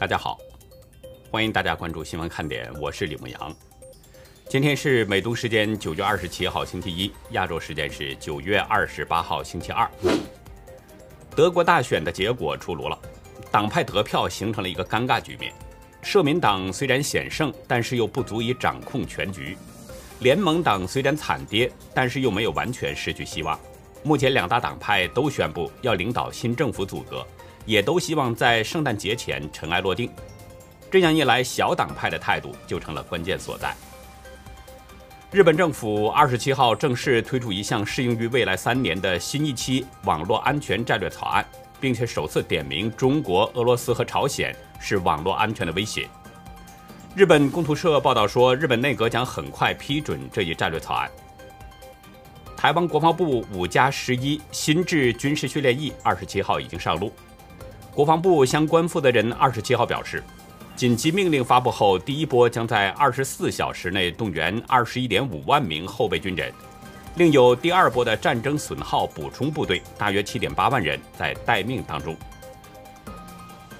大家好，欢迎大家关注新闻看点，我是李牧阳。今天是美东时间九月二十七号星期一，亚洲时间是九月二十八号星期二。德国大选的结果出炉了，党派得票形成了一个尴尬局面。社民党虽然险胜，但是又不足以掌控全局；联盟党虽然惨跌，但是又没有完全失去希望。目前两大党派都宣布要领导新政府组阁。也都希望在圣诞节前尘埃落定，这样一来，小党派的态度就成了关键所在。日本政府二十七号正式推出一项适用于未来三年的新一期网络安全战略草案，并且首次点名中国、俄罗斯和朝鲜是网络安全的威胁。日本共同社报道说，日本内阁将很快批准这一战略草案。台湾国防部五加十一新制军事训练役二十七号已经上路。国防部相关负责人二十七号表示，紧急命令发布后，第一波将在二十四小时内动员二十一点五万名后备军人，另有第二波的战争损耗补充部队，大约七点八万人在待命当中。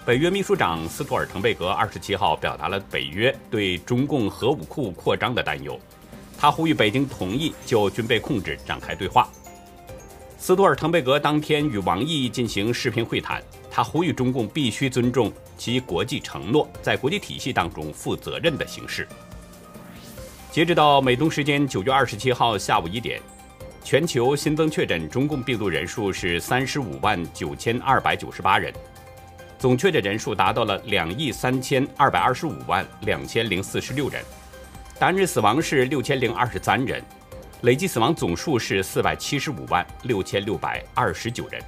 北约秘书长斯托尔滕贝格二十七号表达了北约对中共核武库扩张的担忧，他呼吁北京同意就军备控制展开对话。斯托尔滕贝格当天与王毅进行视频会谈。他呼吁中共必须尊重其国际承诺，在国际体系当中负责任的行事。截止到美东时间九月二十七号下午一点，全球新增确诊中共病毒人数是三十五万九千二百九十八人，总确诊人数达到了两亿三千二百二十五万两千零四十六人，单日死亡是六千零二十三人，累计死亡总数是四百七十五万六千六百二十九人。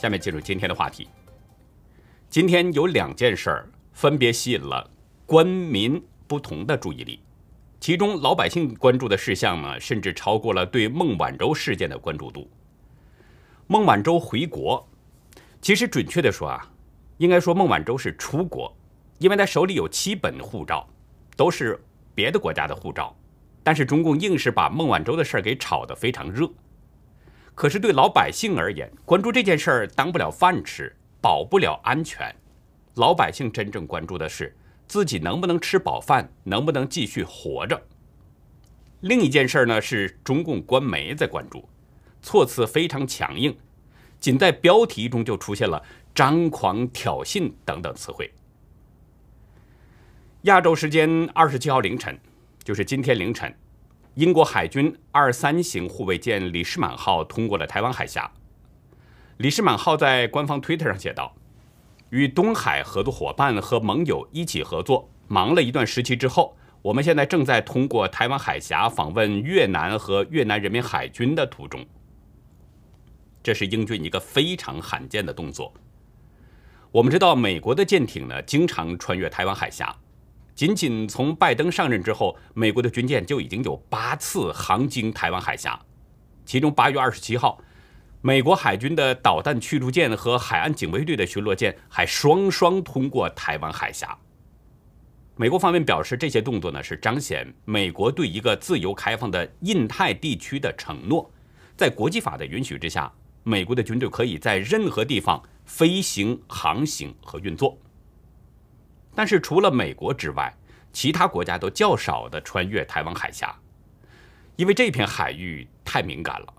下面进入今天的话题。今天有两件事儿分别吸引了官民不同的注意力，其中老百姓关注的事项呢，甚至超过了对孟晚舟事件的关注度。孟晚舟回国，其实准确的说啊，应该说孟晚舟是出国，因为他手里有七本护照，都是别的国家的护照，但是中共硬是把孟晚舟的事儿给炒得非常热。可是对老百姓而言，关注这件事儿当不了饭吃，保不了安全。老百姓真正关注的是自己能不能吃饱饭，能不能继续活着。另一件事呢，是中共官媒在关注，措辞非常强硬，仅在标题中就出现了张狂、挑衅等等词汇。亚洲时间二十七号凌晨，就是今天凌晨。英国海军二三型护卫舰“李世满号”通过了台湾海峡。李世满号在官方推特上写道：“与东海合作伙伴和盟友一起合作，忙了一段时期之后，我们现在正在通过台湾海峡访问越南和越南人民海军的途中。这是英军一个非常罕见的动作。我们知道，美国的舰艇呢，经常穿越台湾海峡。”仅仅从拜登上任之后，美国的军舰就已经有八次航经台湾海峡，其中八月二十七号，美国海军的导弹驱逐舰和海岸警卫队的巡逻舰还双双通过台湾海峡。美国方面表示，这些动作呢是彰显美国对一个自由开放的印太地区的承诺，在国际法的允许之下，美国的军队可以在任何地方飞行、航行和运作。但是除了美国之外，其他国家都较少的穿越台湾海峡，因为这片海域太敏感了。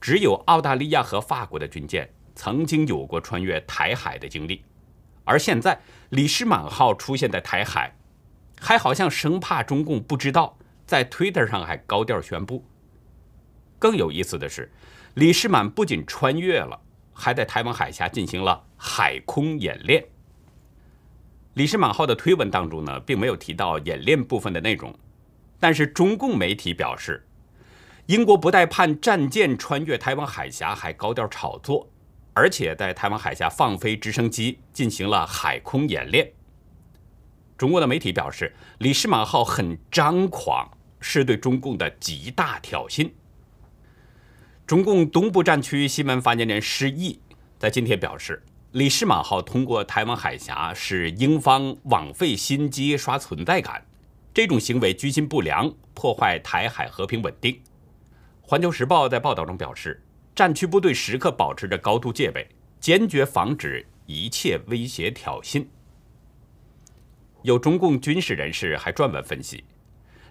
只有澳大利亚和法国的军舰曾经有过穿越台海的经历，而现在李士满号出现在台海，还好像生怕中共不知道，在 Twitter 上还高调宣布。更有意思的是，李士满不仅穿越了，还在台湾海峡进行了海空演练。李世满号的推文当中呢，并没有提到演练部分的内容，但是中共媒体表示，英国不但派战舰穿越台湾海峡，还高调炒作，而且在台湾海峡放飞直升机进行了海空演练。中国的媒体表示，李士满号很张狂，是对中共的极大挑衅。中共东部战区新闻发言人施毅在今天表示。李士满号通过台湾海峡是英方枉费心机刷存在感，这种行为居心不良，破坏台海和平稳定。环球时报在报道中表示，战区部队时刻保持着高度戒备，坚决防止一切威胁挑衅。有中共军事人士还撰文分析，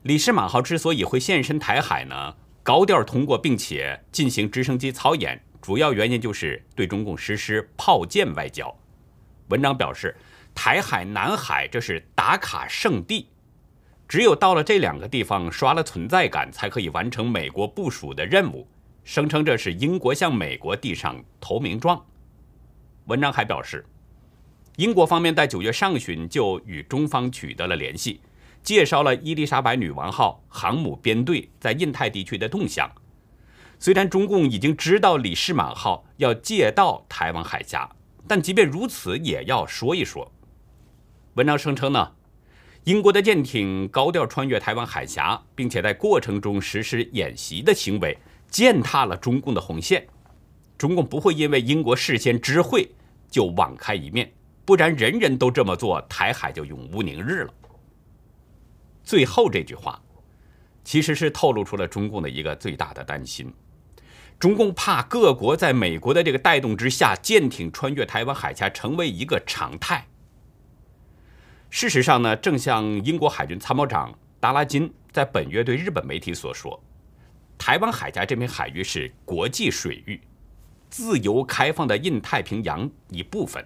李世满号之所以会现身台海呢，高调通过并且进行直升机操演，主要原因就是对中共实施炮舰外交。文章表示，台海、南海这是打卡圣地，只有到了这两个地方刷了存在感，才可以完成美国部署的任务。声称这是英国向美国递上投名状。文章还表示，英国方面在九月上旬就与中方取得了联系，介绍了伊丽莎白女王号航母编队在印太地区的动向。虽然中共已经知道李世满号要借道台湾海峡，但即便如此，也要说一说。文章声称呢，英国的舰艇高调穿越台湾海峡，并且在过程中实施演习的行为。践踏了中共的红线，中共不会因为英国事先知会就网开一面，不然人人都这么做，台海就永无宁日了。最后这句话，其实是透露出了中共的一个最大的担心：中共怕各国在美国的这个带动之下，舰艇穿越台湾海峡成为一个常态。事实上呢，正像英国海军参谋长达拉金在本月对日本媒体所说。台湾海峡这片海域是国际水域，自由开放的印太平洋一部分。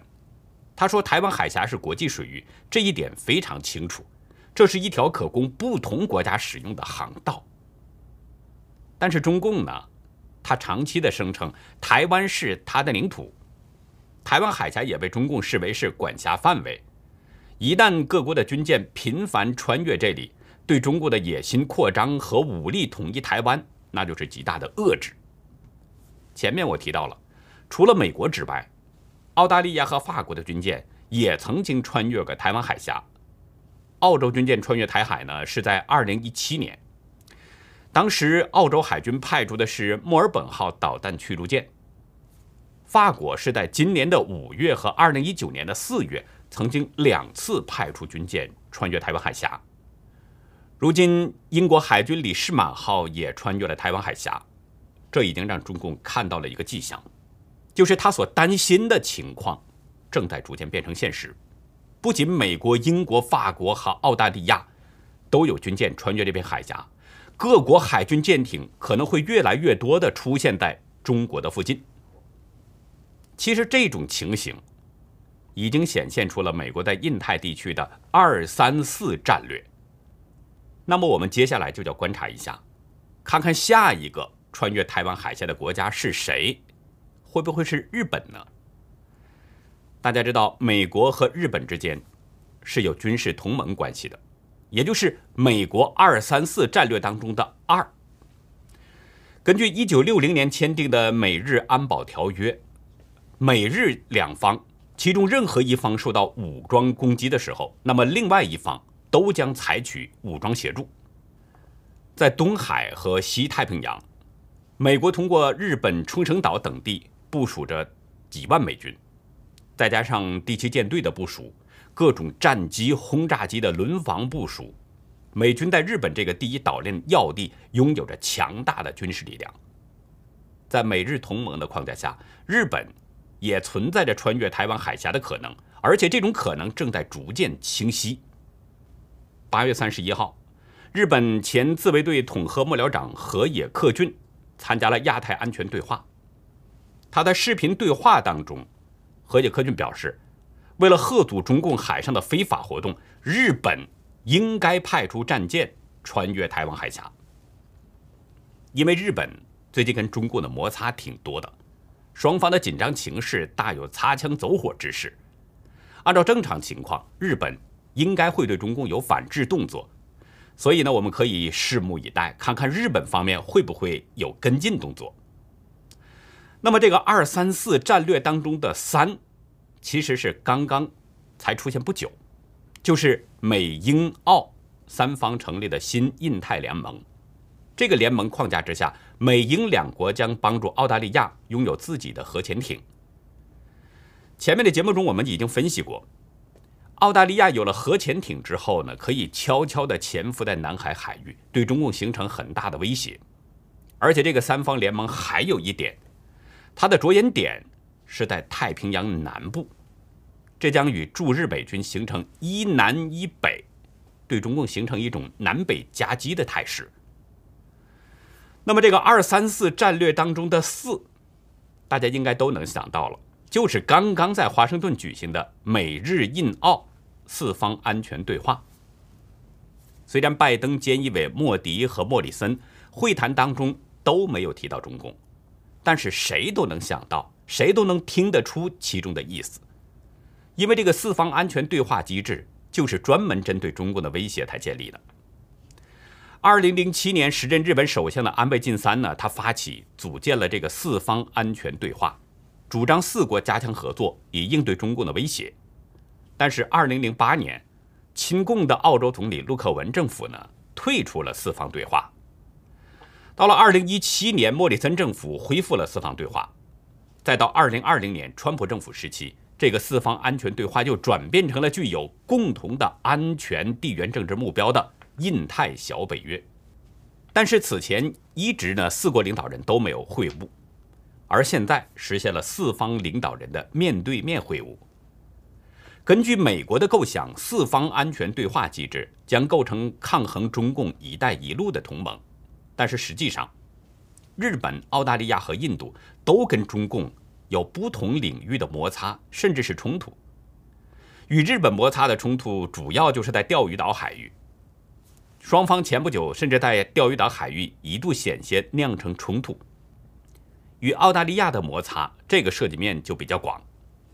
他说，台湾海峡是国际水域，这一点非常清楚。这是一条可供不同国家使用的航道。但是中共呢，他长期的声称台湾是他的领土，台湾海峡也被中共视为是管辖范围。一旦各国的军舰频繁穿越这里，对中国的野心扩张和武力统一台湾。那就是极大的遏制。前面我提到了，除了美国之外，澳大利亚和法国的军舰也曾经穿越过台湾海峡。澳洲军舰穿越台海呢，是在2017年，当时澳洲海军派出的是墨尔本号导弹驱逐舰。法国是在今年的五月和2019年的四月，曾经两次派出军舰穿越台湾海峡。如今，英国海军李世满号也穿越了台湾海峡，这已经让中共看到了一个迹象，就是他所担心的情况正在逐渐变成现实。不仅美国、英国、法国和澳大利亚都有军舰穿越这片海峡，各国海军舰艇可能会越来越多的出现在中国的附近。其实，这种情形已经显现出了美国在印太地区的“二三四”战略。那么我们接下来就要观察一下，看看下一个穿越台湾海峡的国家是谁，会不会是日本呢？大家知道，美国和日本之间是有军事同盟关系的，也就是美国“二三四”战略当中的“二”。根据一九六零年签订的美日安保条约，美日两方其中任何一方受到武装攻击的时候，那么另外一方。都将采取武装协助。在东海和西太平洋，美国通过日本冲绳岛等地部署着几万美军，再加上第七舰队的部署，各种战机、轰炸机的轮防部署，美军在日本这个第一岛链要地拥有着强大的军事力量。在美日同盟的框架下，日本也存在着穿越台湾海峡的可能，而且这种可能正在逐渐清晰。八月三十一号，日本前自卫队统合幕僚长河野克俊参加了亚太安全对话。他在视频对话当中，河野克俊表示，为了遏阻中共海上的非法活动，日本应该派出战舰穿越台湾海峡。因为日本最近跟中共的摩擦挺多的，双方的紧张情势大有擦枪走火之势。按照正常情况，日本。应该会对中共有反制动作，所以呢，我们可以拭目以待，看看日本方面会不会有跟进动作。那么，这个“二三四”战略当中的“三”，其实是刚刚才出现不久，就是美英澳三方成立的新印太联盟。这个联盟框架之下，美英两国将帮助澳大利亚拥有自己的核潜艇。前面的节目中，我们已经分析过。澳大利亚有了核潜艇之后呢，可以悄悄地潜伏在南海海域，对中共形成很大的威胁。而且这个三方联盟还有一点，它的着眼点是在太平洋南部。这将与驻日美军形成一南一北，对中共形成一种南北夹击的态势。那么，这个二三四战略当中的四，大家应该都能想到了，就是刚刚在华盛顿举行的美日印澳四方安全对话。虽然拜登、菅义伟、莫迪和莫里森会谈当中都没有提到中共，但是谁都能想到，谁都能听得出其中的意思，因为这个四方安全对话机制就是专门针对中共的威胁才建立的。二零零七年，时任日本首相的安倍晋三呢，他发起组建了这个四方安全对话，主张四国加强合作，以应对中共的威胁。但是二零零八年，亲共的澳洲总理陆克文政府呢，退出了四方对话。到了二零一七年，莫里森政府恢复了四方对话，再到二零二零年，川普政府时期，这个四方安全对话就转变成了具有共同的安全地缘政治目标的。印太小北约，但是此前一直呢，四国领导人都没有会晤，而现在实现了四方领导人的面对面会晤。根据美国的构想，四方安全对话机制将构成抗衡中共“一带一路”的同盟，但是实际上，日本、澳大利亚和印度都跟中共有不同领域的摩擦，甚至是冲突。与日本摩擦的冲突主要就是在钓鱼岛海域。双方前不久甚至在钓鱼岛海域一度险些酿成冲突。与澳大利亚的摩擦，这个涉及面就比较广，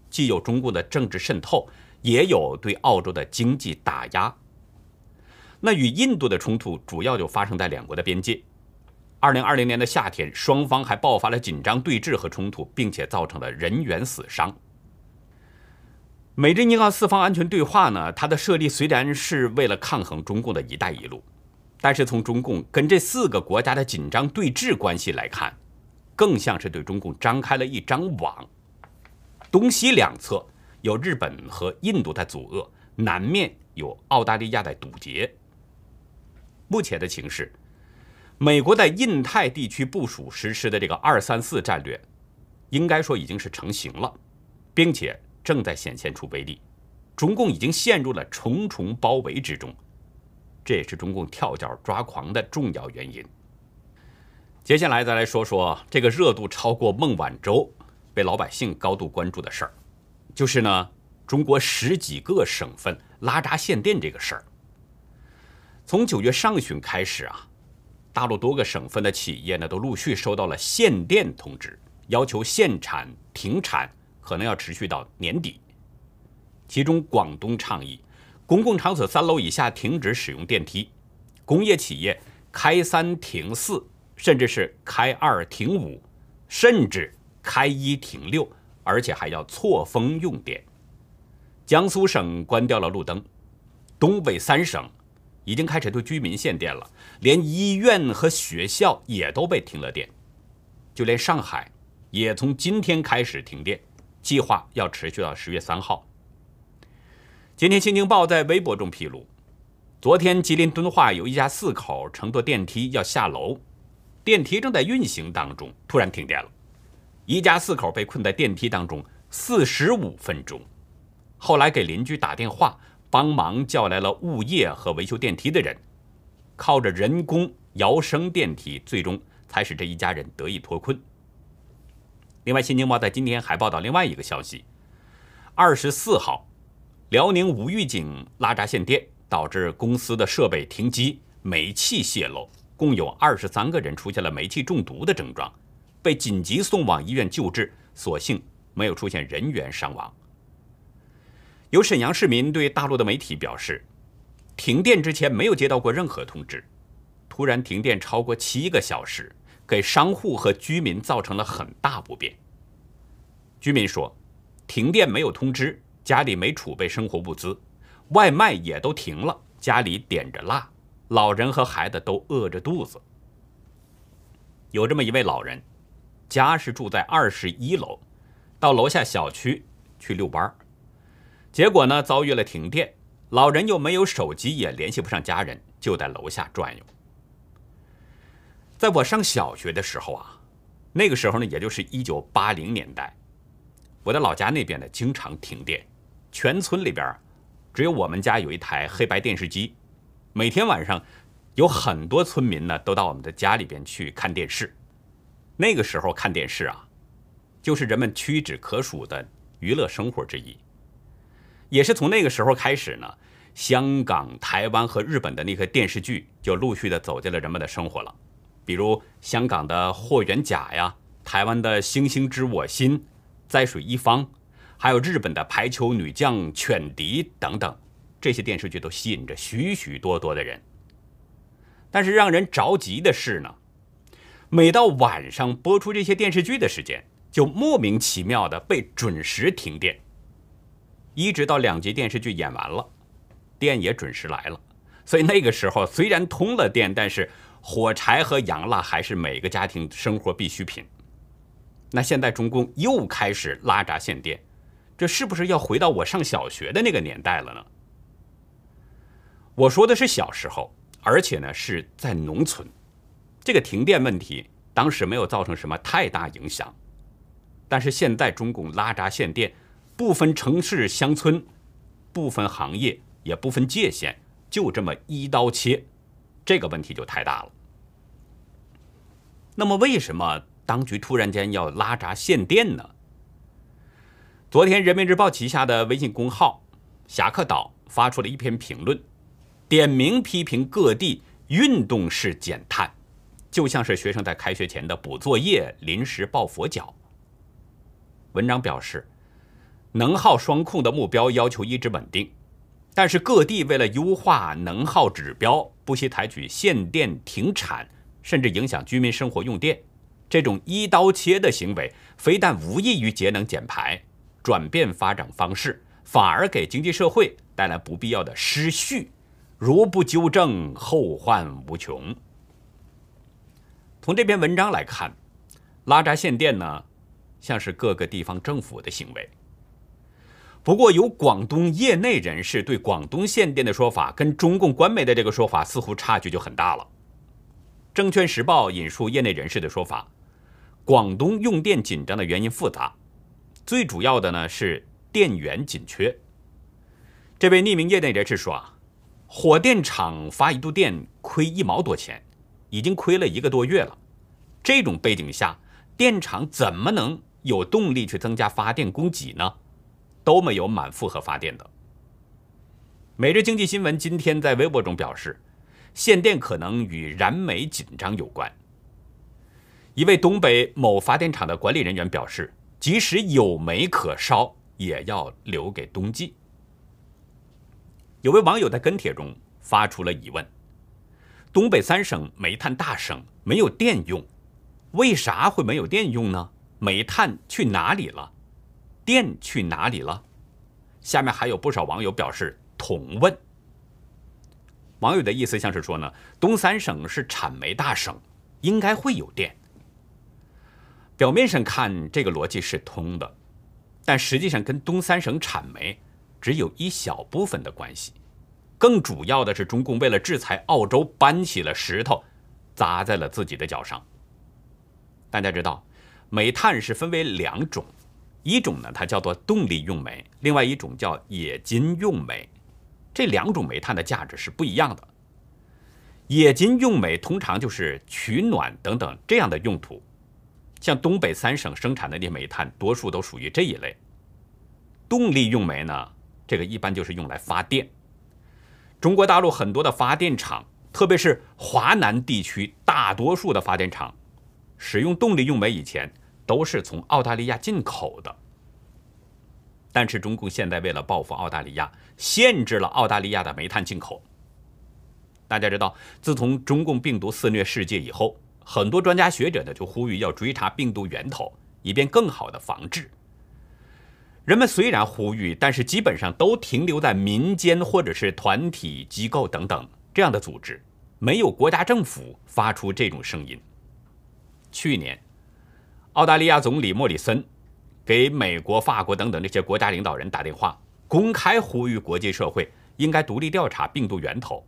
既有中共的政治渗透，也有对澳洲的经济打压。那与印度的冲突主要就发生在两国的边界。二零二零年的夏天，双方还爆发了紧张对峙和冲突，并且造成了人员死伤。美日尼澳四方安全对话呢？它的设立虽然是为了抗衡中共的一带一路，但是从中共跟这四个国家的紧张对峙关系来看，更像是对中共张开了一张网。东西两侧有日本和印度在阻遏，南面有澳大利亚在堵截。目前的情势，美国在印太地区部署实施的这个“二三四”战略，应该说已经是成型了，并且。正在显现出威力，中共已经陷入了重重包围之中，这也是中共跳脚抓狂的重要原因。接下来再来说说这个热度超过孟晚舟、被老百姓高度关注的事儿，就是呢，中国十几个省份拉闸限电这个事儿。从九月上旬开始啊，大陆多个省份的企业呢都陆续收到了限电通知，要求限产停产。可能要持续到年底。其中，广东倡议公共场所三楼以下停止使用电梯，工业企业开三停四，甚至是开二停五，甚至开一停六，而且还要错峰用电。江苏省关掉了路灯，东北三省已经开始对居民限电了，连医院和学校也都被停了电，就连上海也从今天开始停电。计划要持续到十月三号。今天，《新京报》在微博中披露，昨天吉林敦化有一家四口乘坐电梯要下楼，电梯正在运行当中，突然停电了，一家四口被困在电梯当中四十五分钟。后来给邻居打电话，帮忙叫来了物业和维修电梯的人，靠着人工摇升电梯，最终才使这一家人得以脱困。另外，《新京报》在今天还报道另外一个消息：二十四号，辽宁无预警拉闸限电，导致公司的设备停机，煤气泄漏，共有二十三个人出现了煤气中毒的症状，被紧急送往医院救治，所幸没有出现人员伤亡。有沈阳市民对大陆的媒体表示，停电之前没有接到过任何通知，突然停电超过七个小时。给商户和居民造成了很大不便。居民说，停电没有通知，家里没储备生活物资，外卖也都停了，家里点着蜡，老人和孩子都饿着肚子。有这么一位老人，家是住在二十一楼，到楼下小区去遛弯儿结果呢遭遇了停电，老人又没有手机，也联系不上家人，就在楼下转悠。在我上小学的时候啊，那个时候呢，也就是一九八零年代，我的老家那边呢经常停电，全村里边只有我们家有一台黑白电视机，每天晚上有很多村民呢都到我们的家里边去看电视。那个时候看电视啊，就是人们屈指可数的娱乐生活之一。也是从那个时候开始呢，香港、台湾和日本的那个电视剧就陆续的走进了人们的生活了。比如香港的《霍元甲》呀，台湾的《星星知我心》、《在水一方》。还有日本的排球女将犬笛等等，这些电视剧都吸引着许许多多的人。但是让人着急的是呢，每到晚上播出这些电视剧的时间，就莫名其妙的被准时停电，一直到两集电视剧演完了，电也准时来了。所以那个时候虽然通了电，但是火柴和洋蜡还是每个家庭生活必需品。那现在中共又开始拉闸限电。这是不是要回到我上小学的那个年代了呢？我说的是小时候，而且呢是在农村，这个停电问题当时没有造成什么太大影响。但是现在中共拉闸限电，不分城市乡村，不分行业，也不分界限，就这么一刀切，这个问题就太大了。那么为什么当局突然间要拉闸限电呢？昨天，人民日报旗下的微信公号“侠客岛”发出了一篇评论，点名批评各地运动式减碳，就像是学生在开学前的补作业、临时抱佛脚。文章表示，能耗双控的目标要求一直稳定，但是各地为了优化能耗指标，不惜采取限电、停产，甚至影响居民生活用电，这种一刀切的行为，非但无益于节能减排。转变发展方式，反而给经济社会带来不必要的失序，如不纠正，后患无穷。从这篇文章来看，拉闸限电呢，像是各个地方政府的行为。不过，有广东业内人士对广东限电的说法，跟中共官媒的这个说法似乎差距就很大了。证券时报引述业内人士的说法，广东用电紧张的原因复杂。最主要的呢是电源紧缺。这位匿名业内人士说啊，火电厂发一度电亏一毛多钱，已经亏了一个多月了。这种背景下，电厂怎么能有动力去增加发电供给呢？都没有满负荷发电的。每日经济新闻今天在微博中表示，限电可能与燃煤紧张有关。一位东北某发电厂的管理人员表示。即使有煤可烧，也要留给冬季。有位网友在跟帖中发出了疑问：东北三省煤炭大省没有电用，为啥会没有电用呢？煤炭去哪里了？电去哪里了？下面还有不少网友表示同问。网友的意思像是说呢，东三省是产煤大省，应该会有电。表面上看，这个逻辑是通的，但实际上跟东三省产煤只有一小部分的关系。更主要的是，中共为了制裁澳洲，搬起了石头砸在了自己的脚上。大家知道，煤炭是分为两种，一种呢它叫做动力用煤，另外一种叫冶金用煤。这两种煤炭的价值是不一样的。冶金用煤通常就是取暖等等这样的用途。像东北三省生产的那煤炭，多数都属于这一类。动力用煤呢，这个一般就是用来发电。中国大陆很多的发电厂，特别是华南地区，大多数的发电厂使用动力用煤以前都是从澳大利亚进口的。但是中共现在为了报复澳大利亚，限制了澳大利亚的煤炭进口。大家知道，自从中共病毒肆虐世界以后。很多专家学者呢就呼吁要追查病毒源头，以便更好的防治。人们虽然呼吁，但是基本上都停留在民间或者是团体机构等等这样的组织，没有国家政府发出这种声音。去年，澳大利亚总理莫里森给美国、法国等等这些国家领导人打电话，公开呼吁国际社会应该独立调查病毒源头。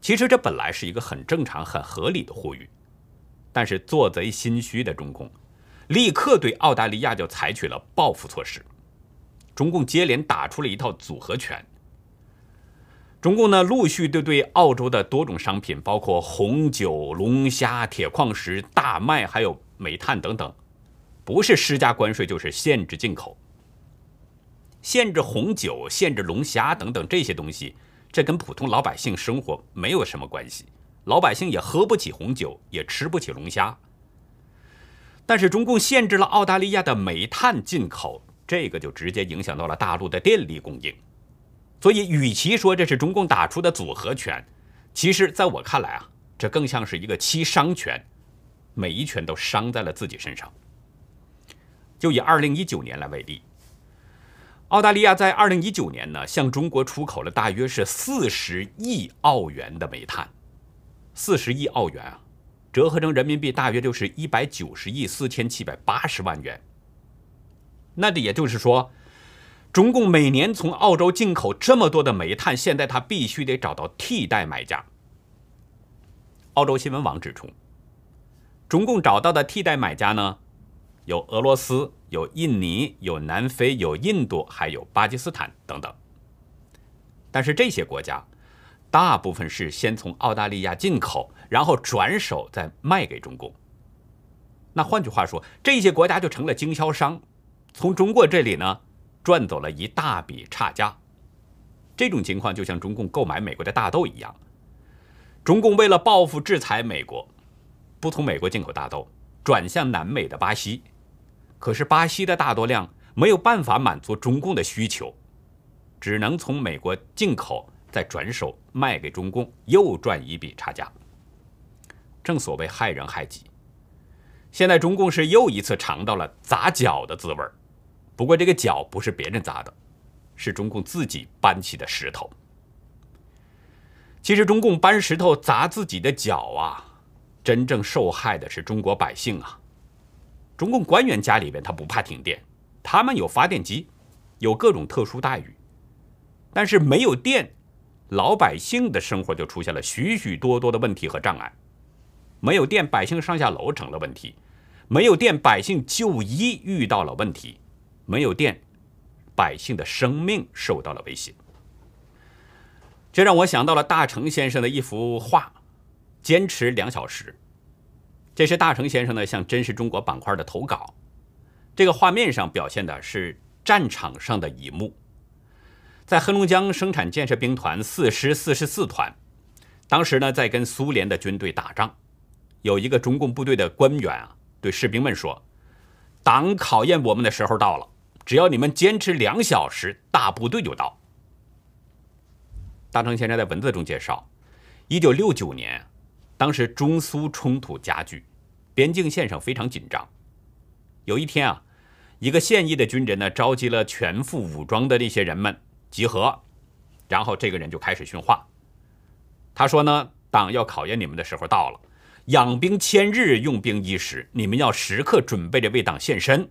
其实这本来是一个很正常、很合理的呼吁，但是做贼心虚的中共，立刻对澳大利亚就采取了报复措施。中共接连打出了一套组合拳。中共呢，陆续对对澳洲的多种商品，包括红酒、龙虾、铁矿石、大麦，还有煤炭等等，不是施加关税，就是限制进口。限制红酒、限制龙虾等等这些东西，这跟普通老百姓生活没有什么关系，老百姓也喝不起红酒，也吃不起龙虾。但是中共限制了澳大利亚的煤炭进口，这个就直接影响到了大陆的电力供应。所以，与其说这是中共打出的组合拳，其实在我看来啊，这更像是一个七伤拳，每一拳都伤在了自己身上。就以二零一九年来为例，澳大利亚在二零一九年呢，向中国出口了大约是四十亿澳元的煤炭，四十亿澳元啊，折合成人民币大约就是一百九十亿四千七百八十万元。那这也就是说。中共每年从澳洲进口这么多的煤炭，现在他必须得找到替代买家。澳洲新闻网指出，中共找到的替代买家呢，有俄罗斯、有印尼、有南非、有印度，还有巴基斯坦等等。但是这些国家大部分是先从澳大利亚进口，然后转手再卖给中共。那换句话说，这些国家就成了经销商，从中国这里呢。赚走了一大笔差价，这种情况就像中共购买美国的大豆一样。中共为了报复制裁美国，不从美国进口大豆，转向南美的巴西。可是巴西的大豆量没有办法满足中共的需求，只能从美国进口，再转手卖给中共，又赚一笔差价。正所谓害人害己。现在中共是又一次尝到了砸脚的滋味儿。不过这个脚不是别人砸的，是中共自己搬起的石头。其实中共搬石头砸自己的脚啊，真正受害的是中国百姓啊。中共官员家里边他不怕停电，他们有发电机，有各种特殊待遇。但是没有电，老百姓的生活就出现了许许多多的问题和障碍。没有电，百姓上下楼成了问题；没有电，百姓就医遇到了问题。没有电，百姓的生命受到了威胁。这让我想到了大成先生的一幅画，《坚持两小时》。这是大成先生呢向《真实中国》板块的投稿。这个画面上表现的是战场上的一幕，在黑龙江生产建设兵团四师四十四团，当时呢在跟苏联的军队打仗，有一个中共部队的官员啊对士兵们说：“党考验我们的时候到了。”只要你们坚持两小时，大部队就到。大成先生在文字中介绍，一九六九年，当时中苏冲突加剧，边境线上非常紧张。有一天啊，一个现役的军人呢，召集了全副武装的那些人们集合，然后这个人就开始训话。他说呢，党要考验你们的时候到了，养兵千日，用兵一时，你们要时刻准备着为党献身。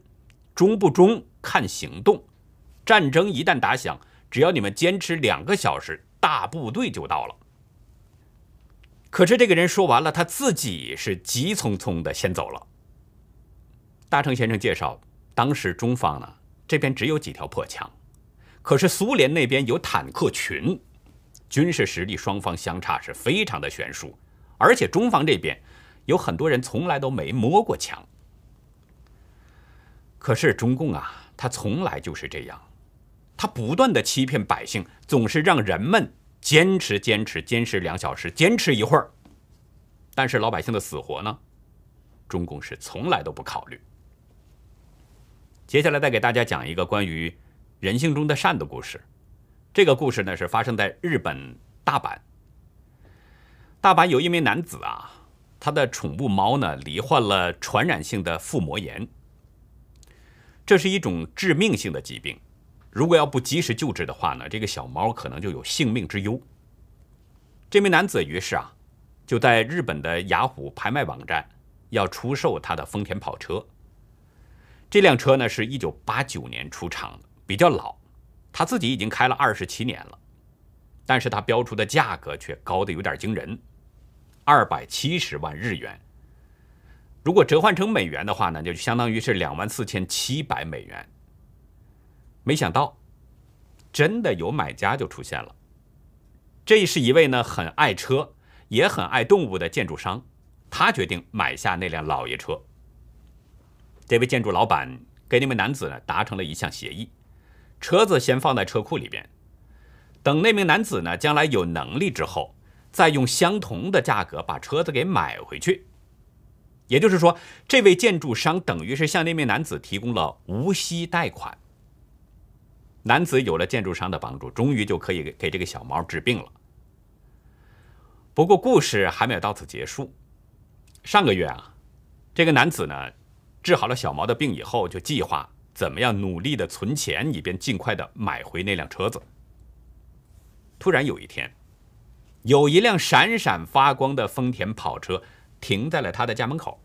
忠不忠看行动，战争一旦打响，只要你们坚持两个小时，大部队就到了。可是这个人说完了，他自己是急匆匆的先走了。大成先生介绍，当时中方呢这边只有几条破墙，可是苏联那边有坦克群，军事实力双方相差是非常的悬殊，而且中方这边有很多人从来都没摸过枪。可是中共啊，他从来就是这样，他不断的欺骗百姓，总是让人们坚持、坚持、坚持两小时，坚持一会儿。但是老百姓的死活呢，中共是从来都不考虑。接下来再给大家讲一个关于人性中的善的故事。这个故事呢是发生在日本大阪。大阪有一名男子啊，他的宠物猫呢罹患了传染性的腹膜炎。这是一种致命性的疾病，如果要不及时救治的话呢，这个小猫可能就有性命之忧。这名男子于是啊，就在日本的雅虎拍卖网站要出售他的丰田跑车。这辆车呢是一九八九年出厂的，比较老，他自己已经开了二十七年了，但是他标出的价格却高的有点惊人，二百七十万日元。如果折换成美元的话呢，就相当于是两万四千七百美元。没想到，真的有买家就出现了。这是一位呢很爱车也很爱动物的建筑商，他决定买下那辆老爷车。这位建筑老板跟那位男子呢达成了一项协议，车子先放在车库里边，等那名男子呢将来有能力之后，再用相同的价格把车子给买回去。也就是说，这位建筑商等于是向那名男子提供了无息贷款。男子有了建筑商的帮助，终于就可以给这个小猫治病了。不过，故事还没有到此结束。上个月啊，这个男子呢，治好了小猫的病以后，就计划怎么样努力的存钱，以便尽快的买回那辆车子。突然有一天，有一辆闪闪发光的丰田跑车。停在了他的家门口。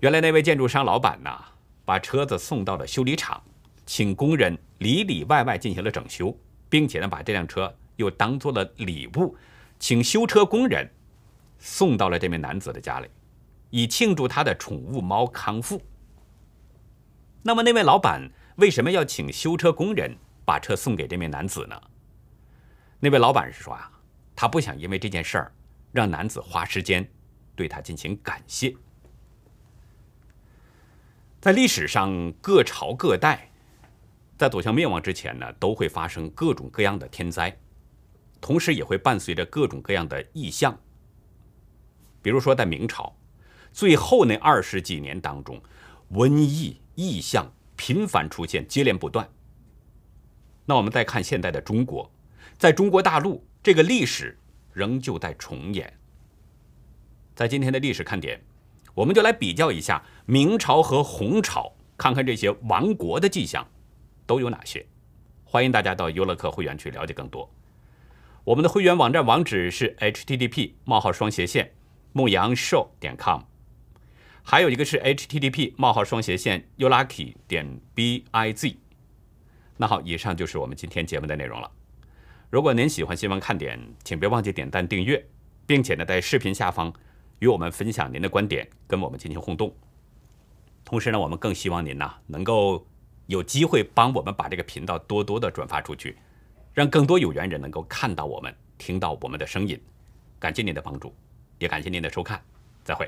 原来那位建筑商老板呐，把车子送到了修理厂，请工人里里外外进行了整修，并且呢，把这辆车又当做了礼物，请修车工人送到了这名男子的家里，以庆祝他的宠物猫康复。那么，那位老板为什么要请修车工人把车送给这名男子呢？那位老板是说啊，他不想因为这件事儿。让男子花时间对他进行感谢。在历史上，各朝各代在走向灭亡之前呢，都会发生各种各样的天灾，同时也会伴随着各种各样的异象。比如说，在明朝最后那二十几年当中，瘟疫异象频繁出现，接连不断。那我们再看现在的中国，在中国大陆这个历史。仍旧在重演。在今天的历史看点，我们就来比较一下明朝和红朝，看看这些亡国的迹象都有哪些。欢迎大家到优乐客会员去了解更多。我们的会员网站网址是 http: 冒号双斜线牧羊 show 点 com，还有一个是 http: 冒号双斜线 youlucky 点 biz。那好，以上就是我们今天节目的内容了。如果您喜欢新闻看点，请别忘记点赞订阅，并且呢，在视频下方与我们分享您的观点，跟我们进行互动。同时呢，我们更希望您呢能够有机会帮我们把这个频道多多的转发出去，让更多有缘人能够看到我们、听到我们的声音。感谢您的帮助，也感谢您的收看，再会。